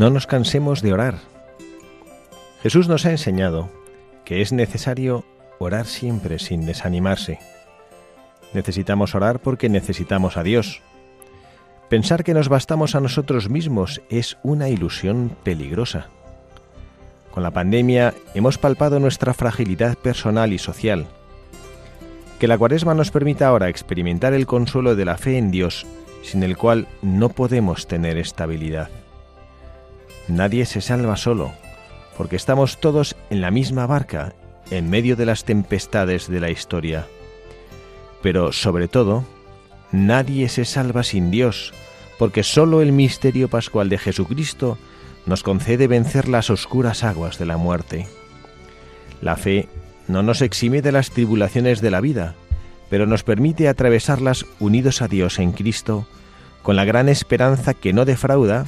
No nos cansemos de orar. Jesús nos ha enseñado que es necesario orar siempre sin desanimarse. Necesitamos orar porque necesitamos a Dios. Pensar que nos bastamos a nosotros mismos es una ilusión peligrosa. Con la pandemia hemos palpado nuestra fragilidad personal y social. Que la cuaresma nos permita ahora experimentar el consuelo de la fe en Dios, sin el cual no podemos tener estabilidad. Nadie se salva solo, porque estamos todos en la misma barca, en medio de las tempestades de la historia. Pero, sobre todo, nadie se salva sin Dios, porque sólo el misterio pascual de Jesucristo nos concede vencer las oscuras aguas de la muerte. La fe no nos exime de las tribulaciones de la vida, pero nos permite atravesarlas unidos a Dios en Cristo, con la gran esperanza que no defrauda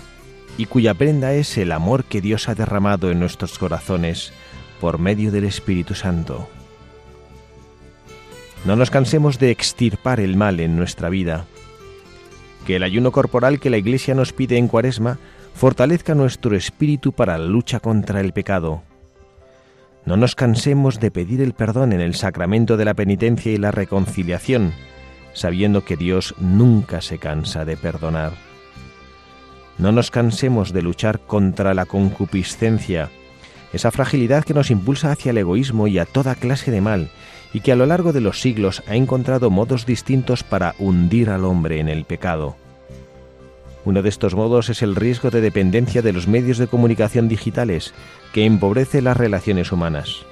y cuya prenda es el amor que Dios ha derramado en nuestros corazones por medio del Espíritu Santo. No nos cansemos de extirpar el mal en nuestra vida. Que el ayuno corporal que la Iglesia nos pide en Cuaresma fortalezca nuestro espíritu para la lucha contra el pecado. No nos cansemos de pedir el perdón en el sacramento de la penitencia y la reconciliación, sabiendo que Dios nunca se cansa de perdonar. No nos cansemos de luchar contra la concupiscencia, esa fragilidad que nos impulsa hacia el egoísmo y a toda clase de mal, y que a lo largo de los siglos ha encontrado modos distintos para hundir al hombre en el pecado. Uno de estos modos es el riesgo de dependencia de los medios de comunicación digitales, que empobrece las relaciones humanas.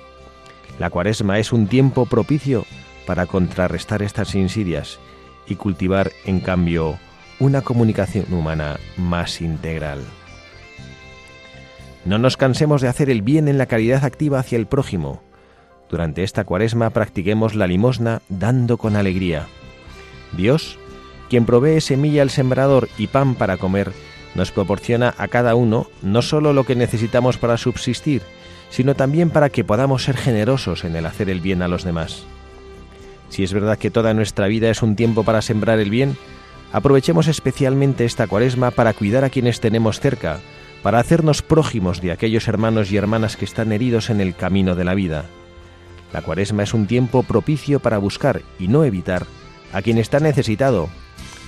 La cuaresma es un tiempo propicio para contrarrestar estas insidias y cultivar, en cambio, una comunicación humana más integral. No nos cansemos de hacer el bien en la caridad activa hacia el prójimo. Durante esta cuaresma practiquemos la limosna dando con alegría. Dios, quien provee semilla al sembrador y pan para comer, nos proporciona a cada uno no solo lo que necesitamos para subsistir, sino también para que podamos ser generosos en el hacer el bien a los demás. Si es verdad que toda nuestra vida es un tiempo para sembrar el bien, Aprovechemos especialmente esta cuaresma para cuidar a quienes tenemos cerca, para hacernos prójimos de aquellos hermanos y hermanas que están heridos en el camino de la vida. La cuaresma es un tiempo propicio para buscar y no evitar a quien está necesitado,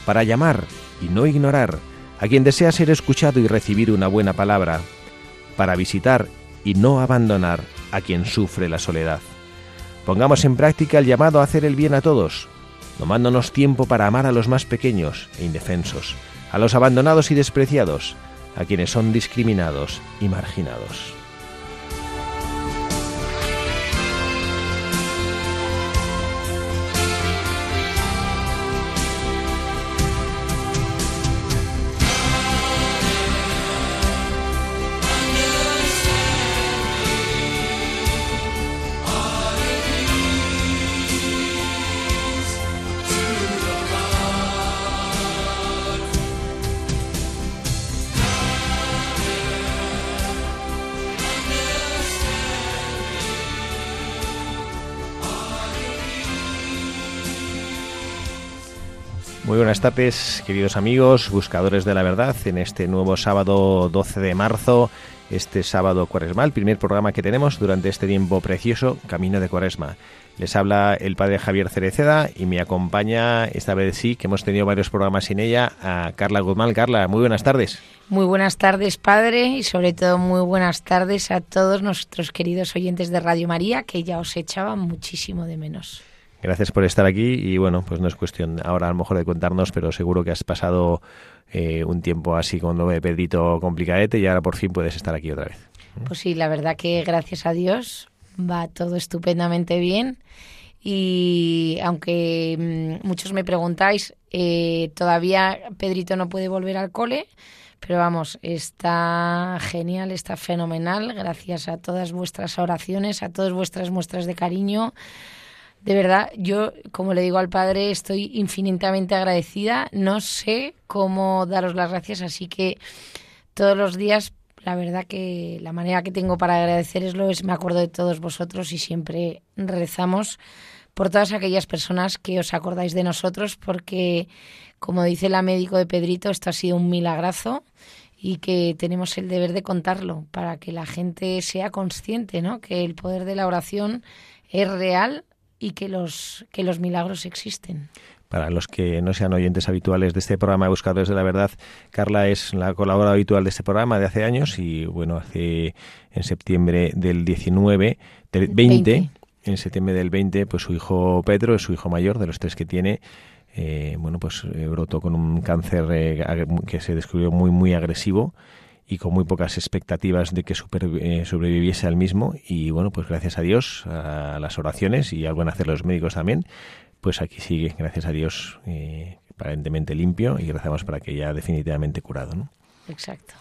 para llamar y no ignorar a quien desea ser escuchado y recibir una buena palabra, para visitar y no abandonar a quien sufre la soledad. Pongamos en práctica el llamado a hacer el bien a todos, tomándonos tiempo para amar a los más pequeños e indefensos, a los abandonados y despreciados, a quienes son discriminados y marginados. Muy buenas tardes, queridos amigos, buscadores de la verdad, en este nuevo sábado 12 de marzo, este sábado cuaresmal, primer programa que tenemos durante este tiempo precioso, Camino de Cuaresma. Les habla el padre Javier Cereceda y me acompaña, esta vez sí, que hemos tenido varios programas sin ella, a Carla Guzmán. Carla, muy buenas tardes. Muy buenas tardes, padre, y sobre todo muy buenas tardes a todos nuestros queridos oyentes de Radio María, que ya os echaban muchísimo de menos. Gracias por estar aquí y bueno, pues no es cuestión ahora a lo mejor de contarnos, pero seguro que has pasado eh, un tiempo así con lo de Pedrito complicadete y ahora por fin puedes estar aquí otra vez. Pues sí, la verdad que gracias a Dios va todo estupendamente bien y aunque mm, muchos me preguntáis, eh, todavía Pedrito no puede volver al cole, pero vamos, está genial, está fenomenal, gracias a todas vuestras oraciones, a todas vuestras muestras de cariño. De verdad, yo, como le digo al Padre, estoy infinitamente agradecida. No sé cómo daros las gracias, así que todos los días, la verdad que la manera que tengo para agradeceroslo es me acuerdo de todos vosotros y siempre rezamos por todas aquellas personas que os acordáis de nosotros, porque, como dice la médico de Pedrito, esto ha sido un milagrazo y que tenemos el deber de contarlo para que la gente sea consciente, ¿no? Que el poder de la oración es real y que los que los milagros existen. Para los que no sean oyentes habituales de este programa de Buscadores de la Verdad, Carla es la colaboradora habitual de este programa de hace años y bueno, hace en septiembre del 19, del 20 en septiembre del 20, pues su hijo Pedro, es su hijo mayor de los tres que tiene, eh, bueno, pues eh, brotó con un cáncer eh, que se descubrió muy, muy agresivo y con muy pocas expectativas de que sobreviviese al mismo. Y bueno, pues gracias a Dios, a las oraciones y al buen hacer los médicos también, pues aquí sigue, gracias a Dios, aparentemente limpio y gracias para que ya definitivamente curado. ¿no? Exacto.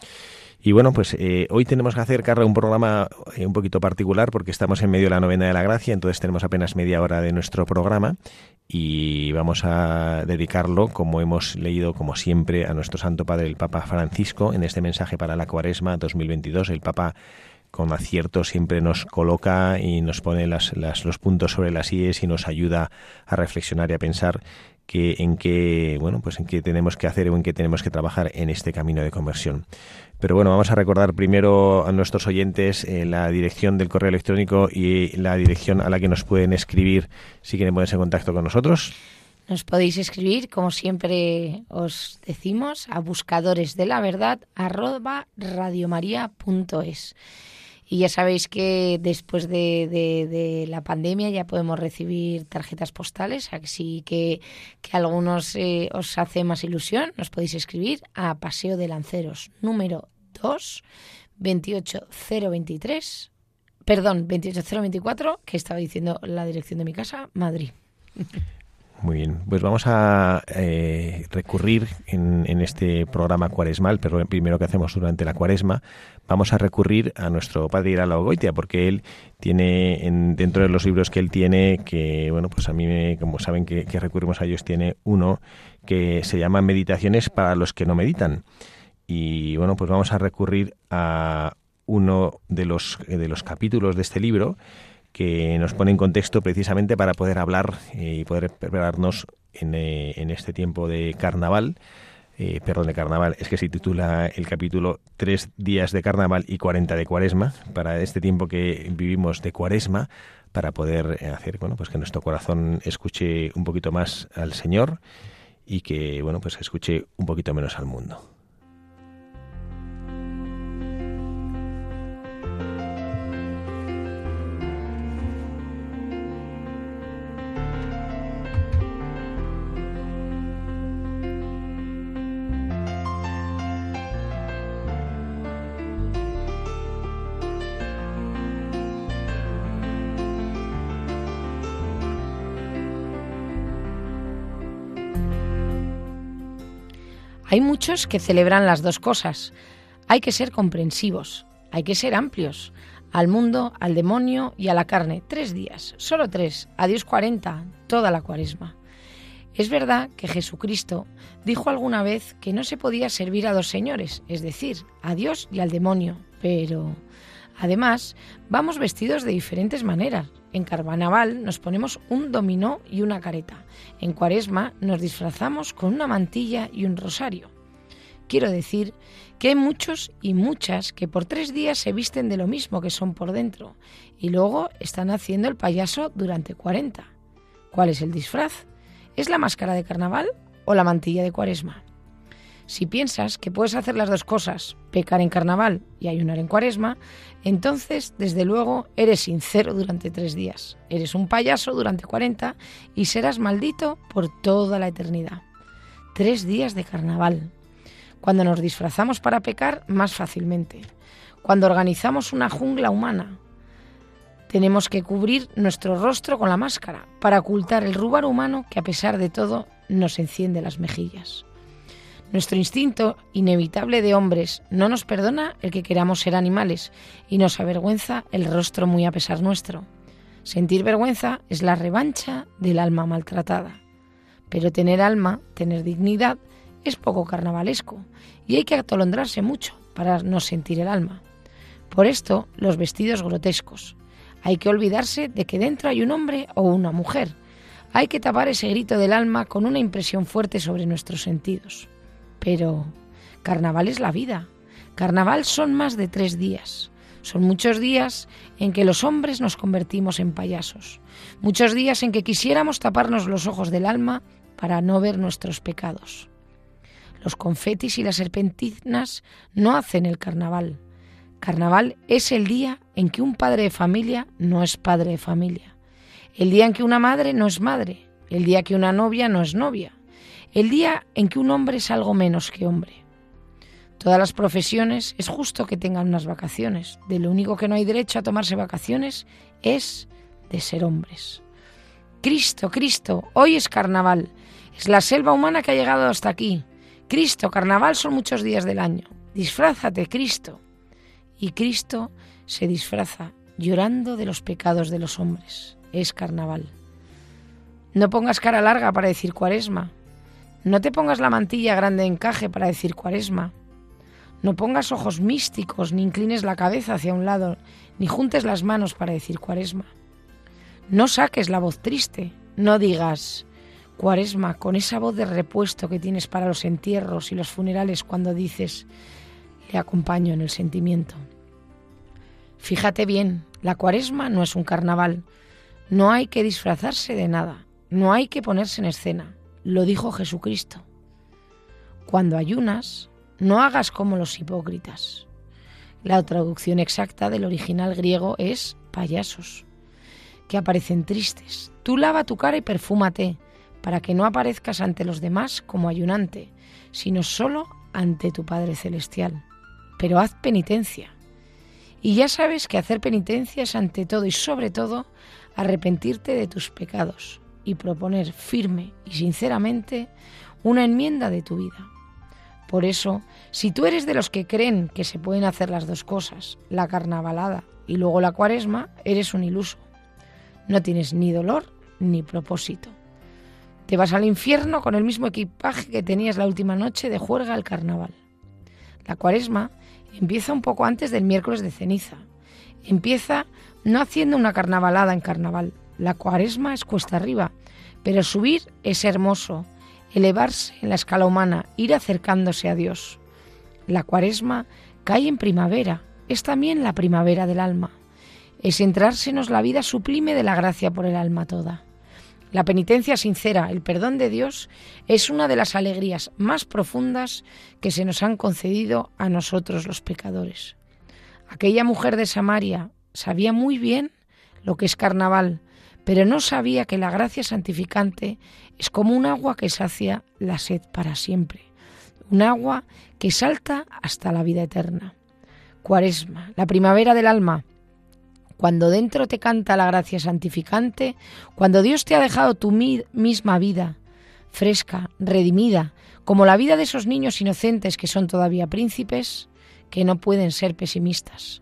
Y bueno, pues eh, hoy tenemos que hacer, Carla, un programa eh, un poquito particular porque estamos en medio de la novena de la gracia, entonces tenemos apenas media hora de nuestro programa y vamos a dedicarlo, como hemos leído, como siempre, a nuestro Santo Padre, el Papa Francisco, en este mensaje para la Cuaresma 2022. El Papa con acierto siempre nos coloca y nos pone las, los puntos sobre las IES y nos ayuda a reflexionar y a pensar que en qué bueno pues en qué tenemos que hacer o en qué tenemos que trabajar en este camino de conversión. Pero bueno, vamos a recordar primero a nuestros oyentes eh, la dirección del correo electrónico y la dirección a la que nos pueden escribir si quieren ponerse en contacto con nosotros. Nos podéis escribir, como siempre os decimos, a buscadores de la verdad. Y ya sabéis que después de, la pandemia ya podemos recibir tarjetas postales, así que, que algunos eh, os hace más ilusión, nos podéis escribir a Paseo de Lanceros número 2, 28023, perdón, 28024, que estaba diciendo la dirección de mi casa, Madrid. Muy bien, pues vamos a eh, recurrir en, en, este programa cuaresmal, pero primero que hacemos durante la cuaresma, vamos a recurrir a nuestro padre Irala Goitia, porque él tiene, en, dentro de los libros que él tiene, que bueno, pues a mí, me, como saben que, que recurrimos a ellos, tiene uno que se llama Meditaciones para los que no meditan. Y bueno, pues vamos a recurrir a uno de los, de los capítulos de este libro, que nos pone en contexto precisamente para poder hablar eh, y poder prepararnos en, eh, en este tiempo de carnaval. Eh, perdón, de carnaval, es que se titula el capítulo Tres días de carnaval y 40 de cuaresma, para este tiempo que vivimos de cuaresma, para poder hacer, bueno, pues que nuestro corazón escuche un poquito más al Señor y que, bueno, pues escuche un poquito menos al mundo. Hay muchos que celebran las dos cosas. Hay que ser comprensivos, hay que ser amplios. Al mundo, al demonio y a la carne. Tres días, solo tres. Adiós cuarenta, toda la cuaresma. Es verdad que Jesucristo dijo alguna vez que no se podía servir a dos señores, es decir, a Dios y al demonio, pero además vamos vestidos de diferentes maneras. En carnaval nos ponemos un dominó y una careta. En cuaresma nos disfrazamos con una mantilla y un rosario. Quiero decir que hay muchos y muchas que por tres días se visten de lo mismo que son por dentro y luego están haciendo el payaso durante cuarenta. ¿Cuál es el disfraz? ¿Es la máscara de carnaval o la mantilla de cuaresma? Si piensas que puedes hacer las dos cosas, pecar en carnaval y ayunar en cuaresma, entonces, desde luego, eres sincero durante tres días, eres un payaso durante cuarenta y serás maldito por toda la eternidad. Tres días de carnaval. Cuando nos disfrazamos para pecar, más fácilmente. Cuando organizamos una jungla humana, tenemos que cubrir nuestro rostro con la máscara para ocultar el rubor humano que a pesar de todo nos enciende las mejillas. Nuestro instinto inevitable de hombres no nos perdona el que queramos ser animales y nos avergüenza el rostro muy a pesar nuestro. Sentir vergüenza es la revancha del alma maltratada. Pero tener alma, tener dignidad, es poco carnavalesco y hay que atolondrarse mucho para no sentir el alma. Por esto, los vestidos grotescos. Hay que olvidarse de que dentro hay un hombre o una mujer. Hay que tapar ese grito del alma con una impresión fuerte sobre nuestros sentidos. Pero carnaval es la vida. Carnaval son más de tres días. Son muchos días en que los hombres nos convertimos en payasos. Muchos días en que quisiéramos taparnos los ojos del alma para no ver nuestros pecados. Los confetis y las serpentinas no hacen el carnaval. Carnaval es el día en que un padre de familia no es padre de familia. El día en que una madre no es madre. El día que una novia no es novia el día en que un hombre es algo menos que hombre. Todas las profesiones es justo que tengan unas vacaciones. De lo único que no hay derecho a tomarse vacaciones es de ser hombres. Cristo, Cristo, hoy es carnaval. Es la selva humana que ha llegado hasta aquí. Cristo, carnaval son muchos días del año. Disfrázate, Cristo. Y Cristo se disfraza llorando de los pecados de los hombres. Es carnaval. No pongas cara larga para decir cuaresma. No te pongas la mantilla grande de encaje para decir cuaresma. No pongas ojos místicos, ni inclines la cabeza hacia un lado, ni juntes las manos para decir cuaresma. No saques la voz triste, no digas cuaresma con esa voz de repuesto que tienes para los entierros y los funerales cuando dices le acompaño en el sentimiento. Fíjate bien, la cuaresma no es un carnaval, no hay que disfrazarse de nada, no hay que ponerse en escena. Lo dijo Jesucristo. Cuando ayunas, no hagas como los hipócritas. La traducción exacta del original griego es payasos, que aparecen tristes. Tú lava tu cara y perfúmate, para que no aparezcas ante los demás como ayunante, sino solo ante tu Padre Celestial. Pero haz penitencia. Y ya sabes que hacer penitencia es ante todo y sobre todo arrepentirte de tus pecados, y proponer firme y sinceramente una enmienda de tu vida. Por eso, si tú eres de los que creen que se pueden hacer las dos cosas, la carnavalada y luego la cuaresma, eres un iluso. No tienes ni dolor ni propósito. Te vas al infierno con el mismo equipaje que tenías la última noche de juerga al carnaval. La cuaresma empieza un poco antes del miércoles de ceniza. Empieza no haciendo una carnavalada en carnaval, la cuaresma es cuesta arriba, pero subir es hermoso, elevarse en la escala humana, ir acercándose a Dios. La cuaresma cae en primavera, es también la primavera del alma. Es entrársenos la vida sublime de la gracia por el alma toda. La penitencia sincera, el perdón de Dios, es una de las alegrías más profundas que se nos han concedido a nosotros los pecadores. Aquella mujer de Samaria sabía muy bien lo que es carnaval, pero no sabía que la gracia santificante es como un agua que sacia la sed para siempre, un agua que salta hasta la vida eterna. Cuaresma, la primavera del alma, cuando dentro te canta la gracia santificante, cuando Dios te ha dejado tu misma vida, fresca, redimida, como la vida de esos niños inocentes que son todavía príncipes, que no pueden ser pesimistas.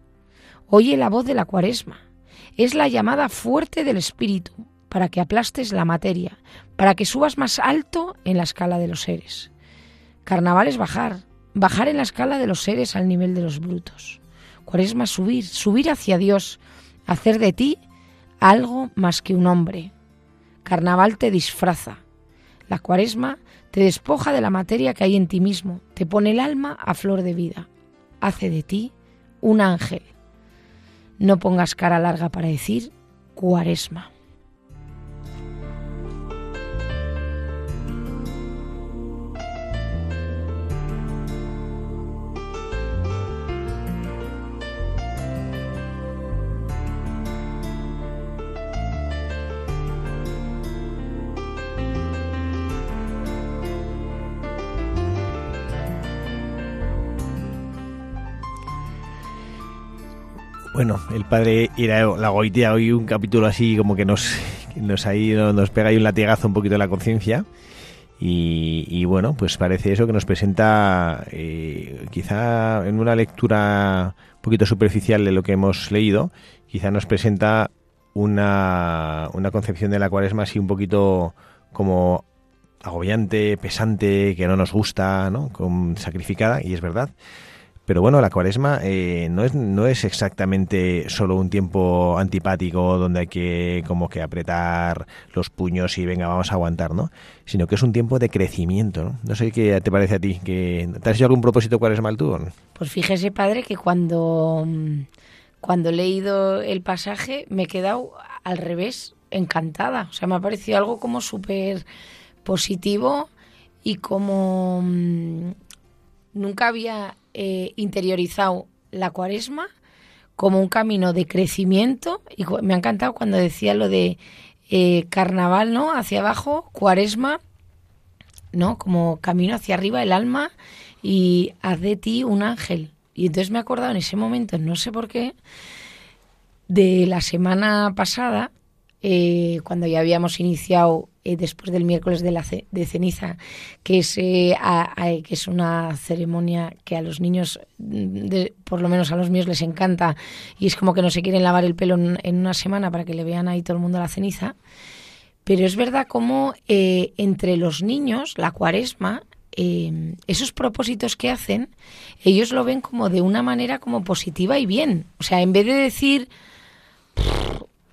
Oye la voz de la cuaresma es la llamada fuerte del espíritu para que aplastes la materia, para que subas más alto en la escala de los seres. Carnaval es bajar, bajar en la escala de los seres al nivel de los brutos. Cuaresma subir, subir hacia Dios, hacer de ti algo más que un hombre. Carnaval te disfraza. La cuaresma te despoja de la materia que hay en ti mismo, te pone el alma a flor de vida, hace de ti un ángel. No pongas cara larga para decir cuaresma. Bueno, el padre la Goitia hoy un capítulo así como que nos, nos, ahí, nos pega ahí un latigazo un poquito de la conciencia. Y, bueno, pues parece eso que nos presenta, eh, quizá en una lectura un poquito superficial de lo que hemos leído, quizá nos presenta una, una concepción de la cuaresma así un poquito como agobiante, pesante, que no nos gusta, ¿no? Con, sacrificada, y es verdad. Pero bueno, la cuaresma eh, no, es, no es exactamente solo un tiempo antipático donde hay que como que apretar los puños y venga, vamos a aguantar, ¿no? Sino que es un tiempo de crecimiento, ¿no? No sé qué te parece a ti. que ¿Te has hecho algún propósito cuaresmal tú? Pues fíjese, padre, que cuando, cuando he leído el pasaje me he quedado al revés, encantada. O sea, me ha parecido algo como súper positivo y como mm, nunca había eh, interiorizado la cuaresma como un camino de crecimiento y me ha encantado cuando decía lo de eh, carnaval, ¿no? Hacia abajo, cuaresma, ¿no? Como camino hacia arriba el alma y haz de ti un ángel. Y entonces me he acordado en ese momento, no sé por qué, de la semana pasada, eh, cuando ya habíamos iniciado eh, después del miércoles de, la de ceniza, que es, eh, que es una ceremonia que a los niños, mm, por lo menos a los míos les encanta, y es como que no se quieren lavar el pelo en, una semana para que le vean ahí todo el mundo la ceniza. Pero es verdad como entre los niños, la cuaresma, esos propósitos que hacen, ellos lo ven como de una manera como positiva y bien. O sea, en vez de decir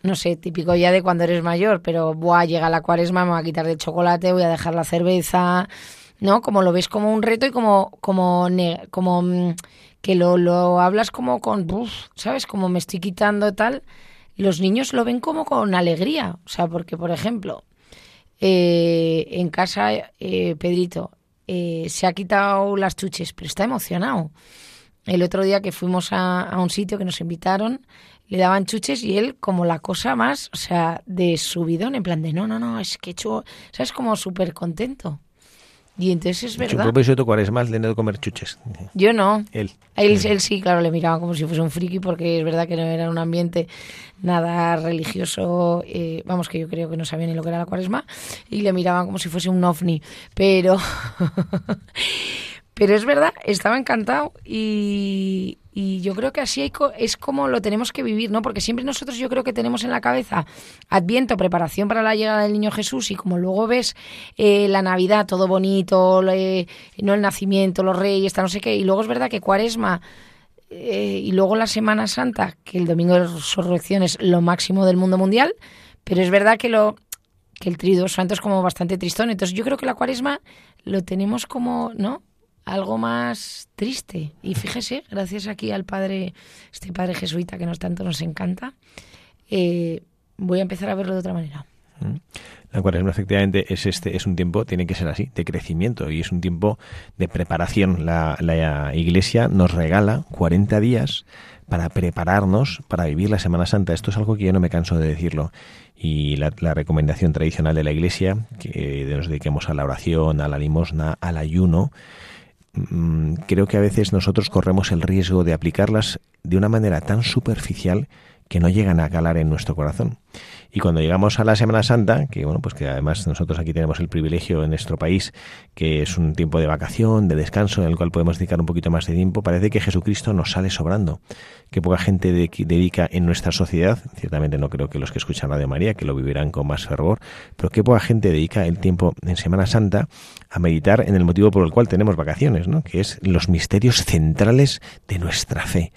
no sé, típico ya de cuando eres mayor, pero buah, llega la cuaresma, me voy a quitar de chocolate, voy a dejar la cerveza, ¿no? Como lo ves como un reto y como, como, como mm, que lo, lo hablas como con, ¿sabes? Como me estoy quitando tal. Los niños lo ven como con alegría, o sea, porque, por ejemplo, eh, en casa, eh, Pedrito eh, se ha quitado las chuches, pero está emocionado. El otro día que fuimos a un sitio que nos invitaron, le daban chuches y él como la cosa más, o sea, de subidón, en plan de no, no, no, es que he hecho, ¿sabes? Como súper contento. Y entonces es verdad. Su propósito cuál es más de no comer chuches. Yo no. Él. él. Él sí, claro, le miraba como si fuese un friki porque es verdad que no era un ambiente nada religioso. Eh, vamos, que yo creo que no sabía ni lo que era la cuaresma. Y le miraban como si fuese un ovni. Pero... Pero es verdad, estaba encantado y, yo creo que así es como lo tenemos que vivir, ¿no? Porque siempre nosotros yo creo que tenemos en la cabeza Adviento, preparación para la llegada del niño Jesús y como luego ves eh, la Navidad, todo bonito, no el nacimiento, los reyes, está no sé qué, y luego es verdad que Cuaresma eh, y luego la Semana Santa, que el Domingo de Resurrección es lo máximo del mundo mundial, pero es verdad que lo que el Trido Santo es como bastante tristón, entonces yo creo que la Cuaresma lo tenemos como, ¿no? Algo más triste. Y fíjese, gracias aquí al padre, este padre jesuita que nos tanto nos encanta, eh, voy a empezar a verlo de otra manera. Mm. La cuaresma efectivamente es este es un tiempo tiene que ser así de crecimiento y es un tiempo de preparación. La, la Iglesia nos regala 40 días para prepararnos para vivir la Semana Santa. Esto es algo que yo no me canso de decirlo. Y la, la recomendación tradicional de la Iglesia, que nos dediquemos a la oración, a la limosna, al ayuno, creo que a veces nosotros corremos el riesgo de aplicarlas de una manera tan superficial que no llegan a calar en nuestro corazón. Y cuando llegamos a la Semana Santa, que bueno, pues que además nosotros aquí tenemos el privilegio en nuestro país, que es un tiempo de vacación, de descanso, en el cual podemos dedicar un poquito más de tiempo, parece que Jesucristo nos sale sobrando. Que poca gente dedica en nuestra sociedad, ciertamente no creo que los que escuchan Radio María, que lo vivirán con más fervor, pero que poca gente dedica el tiempo en Semana Santa a meditar en el motivo por el cual tenemos vacaciones, ¿no? que es los misterios centrales de nuestra fe.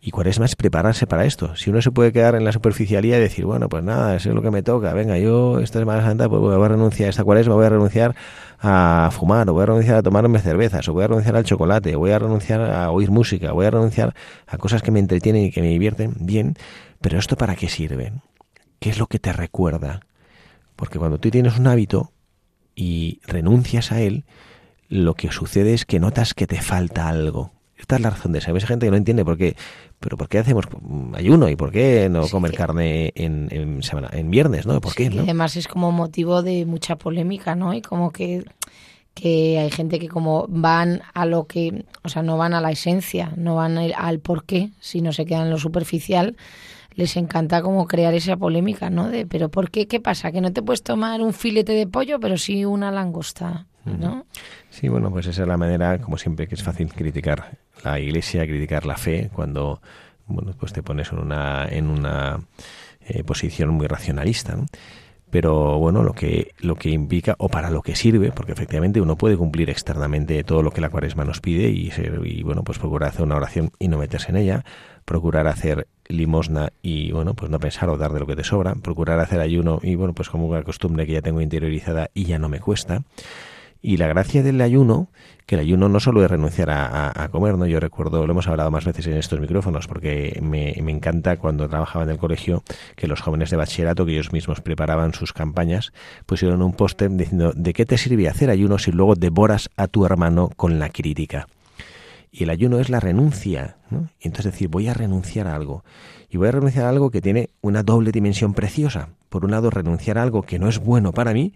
Y cuaresma es prepararse para esto. Si uno se puede quedar en la superficialidad y decir, bueno, pues nada, eso es lo que me toca, venga, yo esta Semana Santa pues voy a renunciar, esta cuaresma voy a renunciar a fumar, o voy a renunciar a tomarme cervezas, o voy a renunciar al chocolate, o voy a renunciar a oír música, voy a renunciar a cosas que me entretienen y que me divierten, bien, pero ¿esto para qué sirve? ¿Qué es lo que te recuerda? Porque cuando tú tienes un hábito y renuncias a él, lo que sucede es que notas que te falta algo. Esta es la razón de ser. Hay gente que no entiende por qué pero ¿por qué hacemos ayuno y por qué no comer carne en, en, semana, en viernes, ¿no? ¿Por qué? además es como motivo de mucha polémica, ¿no? Y como que que hay gente que como van a lo que, o sea, no van a la esencia, no van al por qué, sino se quedan en lo superficial, les encanta como crear esa polémica, ¿no? De, pero ¿por qué? ¿Qué pasa? Que no te puedes tomar un filete de pollo, pero sí una langosta, ¿no? Sí, bueno, pues esa es la manera, como siempre, que es fácil criticar la iglesia, criticar la fe, cuando, bueno, pues te pones en una, en una eh, posición muy racionalista, ¿no? pero bueno, lo que, lo que implica o para lo que sirve, porque efectivamente uno puede cumplir externamente todo lo que la cuaresma nos pide y, y bueno, pues procurar hacer una oración y no meterse en ella, procurar hacer limosna y bueno, pues no pensar o dar de lo que te sobra, procurar hacer ayuno y bueno, pues como una costumbre que ya tengo interiorizada y ya no me cuesta. Y la gracia del ayuno, que el ayuno no solo es renunciar a, comer, ¿no? Yo recuerdo, lo hemos hablado más veces en estos micrófonos, porque me, me, encanta cuando trabajaba en el colegio que los jóvenes de bachillerato, que ellos mismos preparaban sus campañas, pusieron un póster diciendo, ¿de qué te sirve hacer ayuno si luego devoras a tu hermano con la crítica? Y el ayuno es la renuncia, ¿no? Y entonces decir, voy a renunciar a algo. Y voy a renunciar a algo que tiene una doble dimensión preciosa. Por un lado, renunciar a algo que no es bueno para mí,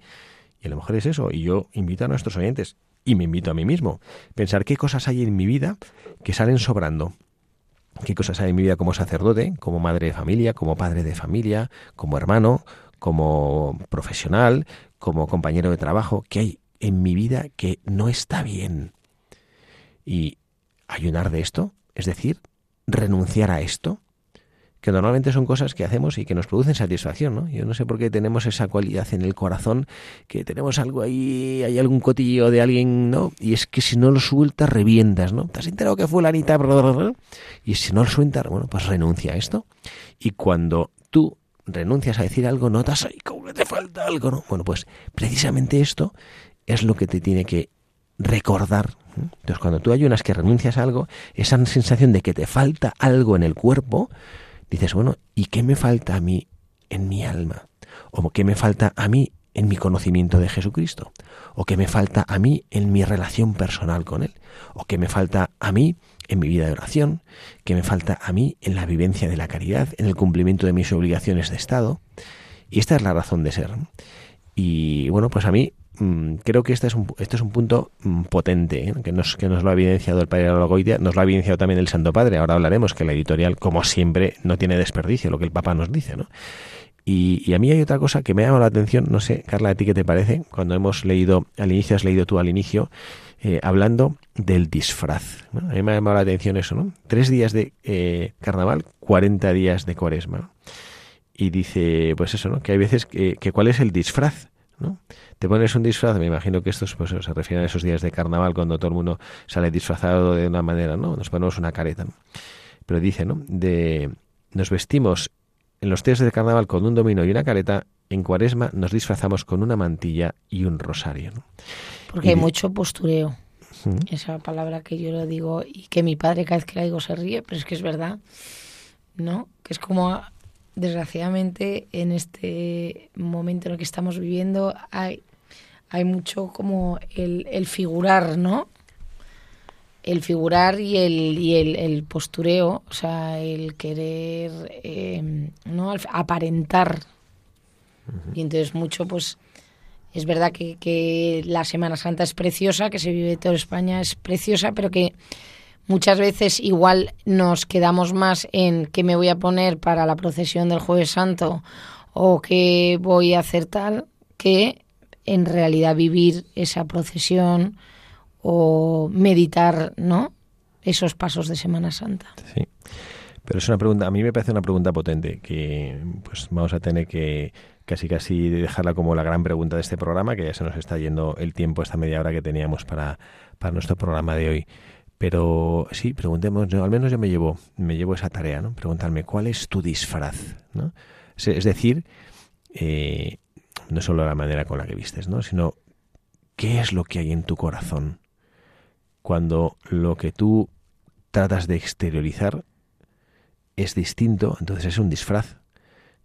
y a lo mejor es eso. Y yo invito a nuestros oyentes, y me invito a mí mismo, pensar qué cosas hay en mi vida que salen sobrando. Qué cosas hay en mi vida como sacerdote, como madre de familia, como padre de familia, como hermano, como profesional, como compañero de trabajo, que hay en mi vida que no está bien. Y ayunar de esto, es decir, renunciar a esto, que normalmente son cosas que hacemos y que nos producen satisfacción, ¿no? Yo no sé por qué tenemos esa cualidad en el corazón, que tenemos algo ahí, hay algún cotillo de alguien, ¿no? Y es que si no lo sueltas, revientas, ¿no? ¿Te has enterado que fue la Anita? Y si no lo sueltas, bueno, pues renuncia a esto. Y cuando tú renuncias a decir algo, notas, ahí como que te falta algo, ¿no? Bueno, pues precisamente esto es lo que te tiene que recordar. Entonces, cuando tú ayunas que renuncias a algo, esa sensación de que te falta algo en el cuerpo, dices, bueno, ¿y qué me falta a mí en mi alma? ¿O qué me falta a mí en mi conocimiento de Jesucristo? ¿O qué me falta a mí en mi relación personal con Él? ¿O qué me falta a mí en mi vida de oración? ¿Qué me falta a mí en la vivencia de la caridad, en el cumplimiento de mis obligaciones de Estado? Y esta es la razón de ser. Y bueno, pues a mí Mm, creo que este es un, este es un punto mm, potente, ¿eh? que, nos, que nos lo ha evidenciado el Padre Logoitia, nos lo ha evidenciado también el Santo Padre. Ahora hablaremos que la editorial, como siempre, no tiene desperdicio, lo que el Papa nos dice, ¿no? Y, a mí hay otra cosa que me ha llamado la atención, no sé, Carla, ¿a ti qué te parece? Cuando hemos leído, al inicio has leído tú al inicio, eh, hablando del disfraz. A mí me ha llamado la atención eso, ¿no? Tres días de eh, carnaval, cuarenta días de cuaresma. Y dice, pues eso, ¿no? Que hay veces que, que cuál es el disfraz, ¿no? te pones un disfraz, me imagino que esto pues, se refiere a esos días de carnaval cuando todo el mundo sale disfrazado de una manera, ¿no? Nos ponemos una careta, ¿no? Pero dice, ¿no? De, nos vestimos en los días de carnaval con un domino y una careta, en cuaresma nos disfrazamos con una mantilla y un rosario, ¿no? Porque hay mucho postureo. Esa palabra que yo lo digo y que mi padre cada vez que la digo se ríe, pero es que es verdad, ¿no? Que es como desgraciadamente en este momento en el que estamos viviendo hay hay mucho como el, figurar, ¿no? El figurar y el, y el, postureo, o sea, el querer, em, ¿no? Aparentar. Y entonces mucho, pues, es verdad que, que la Semana Santa es preciosa, que se vive toda España es preciosa, pero que muchas veces igual nos quedamos más en qué me voy a poner para la procesión del Jueves Santo o qué voy a hacer tal, que en realidad vivir esa procesión o meditar, ¿no? Esos pasos de Semana Santa. Sí. Pero es una pregunta, a mí me parece una pregunta potente que pues vamos a tener que casi casi dejarla como la gran pregunta de este programa, que ya se nos está yendo el tiempo, esta media hora que teníamos para, para nuestro programa de hoy. Pero sí, preguntemos, al menos yo me llevo, me llevo esa tarea, ¿no? Preguntarme, ¿cuál es tu disfraz? ¿no? Es, decir, eh, no solo la manera con la que vistes, ¿no? sino qué es lo que hay en tu corazón cuando lo que tú tratas de exteriorizar es distinto, entonces es un disfraz,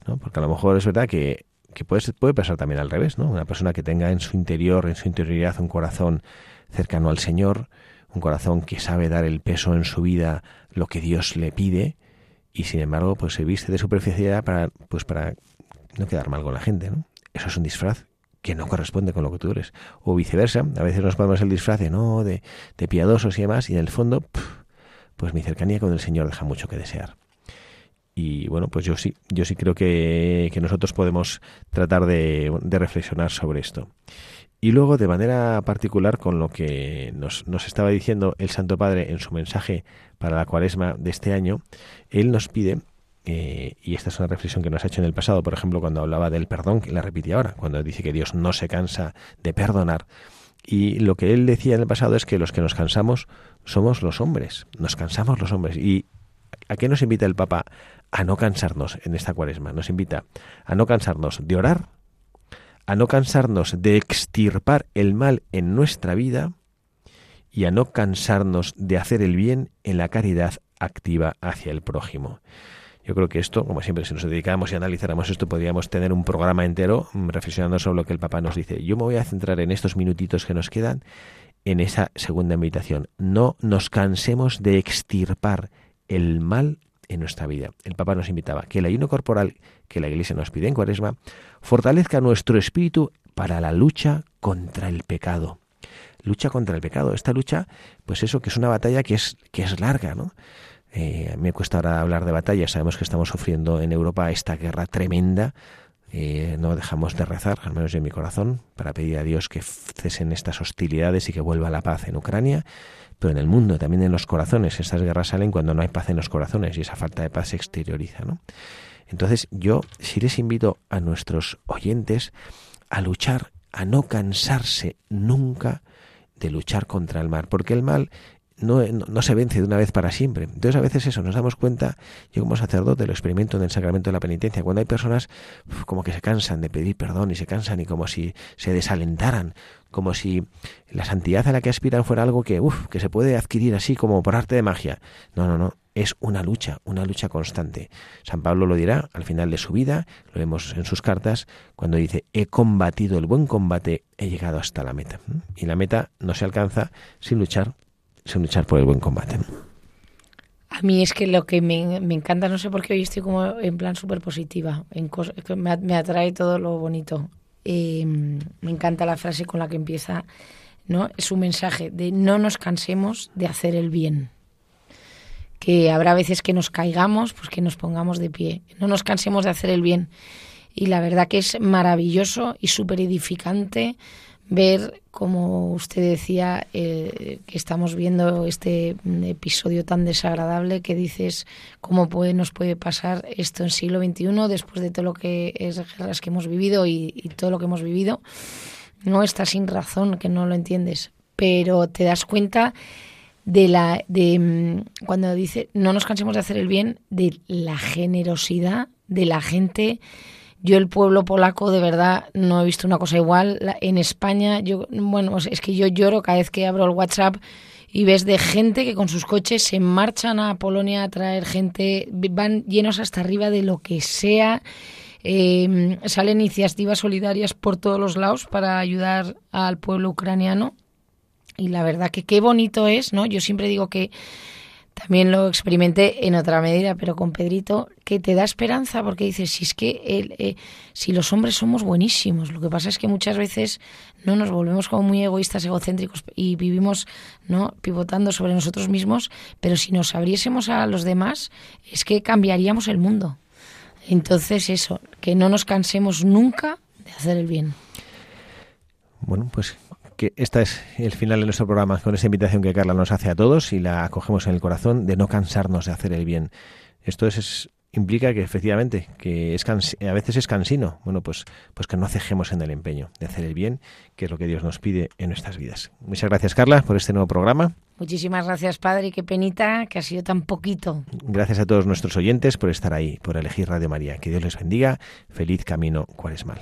¿no? Porque a lo mejor es verdad que, que puede, puede pasar también al revés, ¿no? Una persona que tenga en su interior, en su interioridad, un corazón cercano al Señor, un corazón que sabe dar el peso en su vida, lo que Dios le pide, y sin embargo, pues se viste de superficialidad para, pues para no quedar mal con la gente, ¿no? Eso es un disfraz que no corresponde con lo que tú eres. O viceversa, a veces nos ponemos el disfraz de, no, de, piadosos y demás, y en el fondo, pues mi cercanía con el Señor deja mucho que desear. Y bueno, pues yo sí, yo sí creo que, que nosotros podemos tratar de reflexionar sobre esto. Y luego, de manera particular, con lo que nos, nos, estaba diciendo el Santo Padre en su mensaje para la cuaresma de este año, él nos pide, eh, y esta es una reflexión que nos ha hecho en el pasado, por ejemplo, cuando hablaba del perdón, que la repite ahora, cuando dice que Dios no se cansa de perdonar. Y lo que él decía en el pasado es que los que nos cansamos somos los hombres, nos cansamos los hombres. ¿Y a qué nos invita el Papa? A no cansarnos en esta cuaresma. Nos invita a no cansarnos de orar, a no cansarnos de extirpar el mal en nuestra vida y a no cansarnos de hacer el bien en la caridad activa hacia el prójimo. Yo creo que esto, como siempre, si nos dedicáramos y analizáramos esto, podríamos tener un programa entero mm, reflexionando sobre lo que el Papa nos dice. Yo me voy a centrar en estos minutitos que nos quedan en esa segunda invitación. No nos cansemos de extirpar el mal en nuestra vida. El Papa nos invitaba que el ayuno corporal que la Iglesia nos pide en Cuaresma fortalezca nuestro espíritu para la lucha contra el pecado. Lucha contra el pecado. Esta lucha, pues eso, que es una batalla que es, que es larga, ¿no? Eh, me cuesta ahora hablar de batalla. Sabemos que estamos sufriendo en Europa esta guerra tremenda. Eh, no dejamos de rezar, al menos en mi corazón, para pedir a Dios que cesen estas hostilidades y que vuelva la paz en Ucrania pero en el mundo, también en los corazones. Estas guerras salen cuando no hay paz en los corazones y esa falta de paz se exterioriza. ¿no? Entonces yo sí les invito a nuestros oyentes a luchar, a no cansarse nunca de luchar contra el mal, porque el mal no, no, se vence de una vez para siempre. Entonces a veces eso, nos damos cuenta, yo como sacerdote lo experimento en el sacramento de la penitencia, cuando hay personas como que se cansan de pedir perdón y se cansan y como si se desalentaran, como si la santidad a la que aspiran fuera algo que, que se puede adquirir así como por arte de magia. No, no, no, es una lucha, una lucha constante. San Pablo lo dirá al final de su vida, lo vemos en sus cartas, cuando dice, he combatido el buen combate, he llegado hasta la meta. Y la meta no se alcanza sin luchar, sin luchar por el buen combate. A mí es que lo que me, encanta, no sé por qué hoy estoy como en plan súper positiva, en me, me atrae todo lo bonito. Em, me encanta la frase con la que empieza, ¿no? Es un mensaje de no nos cansemos de hacer el bien. Que habrá veces que nos caigamos, pues que nos pongamos de pie. No nos cansemos de hacer el bien. Y la verdad que es maravilloso y súper edificante ver, como usted decía, eh, que estamos viendo este episodio tan desagradable que dices cómo puede, nos puede pasar esto en siglo XXI después de todo lo que es guerras que hemos vivido y, todo lo que hemos vivido. No está sin razón que no lo entiendes, pero te das cuenta de la de mm, cuando dice no nos cansemos de hacer el bien de la generosidad de la gente yo el pueblo polaco de verdad no he visto una cosa igual. En España, yo bueno, es que yo lloro cada vez que abro el WhatsApp y ves de gente que con sus coches se marchan a Polonia a traer gente, van llenos hasta arriba de lo que sea. Em, salen iniciativas solidarias por todos los lados para ayudar al pueblo ucraniano. Y la verdad que qué bonito es, ¿no? Yo siempre digo que también lo experimenté en otra medida, pero con Pedrito, que te da esperanza porque dices, si es que eh, si los hombres somos buenísimos, lo que pasa es que muchas veces no nos volvemos como muy egoístas, egocéntricos y vivimos no pivotando sobre nosotros mismos, pero si nos abriésemos a los demás, es que cambiaríamos el mundo. Entonces eso, que no nos cansemos nunca de hacer el bien. Bueno, pues que este es el final de nuestro programa con esa invitación que Carla nos hace a todos y la acogemos en el corazón de no cansarnos de hacer el bien. Esto es, implica que efectivamente que es a veces es cansino. Bueno, pues pues que no cejemos en el empeño de hacer el bien, que es lo que Dios nos pide en nuestras vidas. Muchas gracias Carla por este nuevo programa. Muchísimas gracias, Padre, qué penita que ha sido tan poquito. Gracias a todos nuestros oyentes por estar ahí, por elegir Radio María. Que Dios les bendiga. Feliz camino cuaresmal.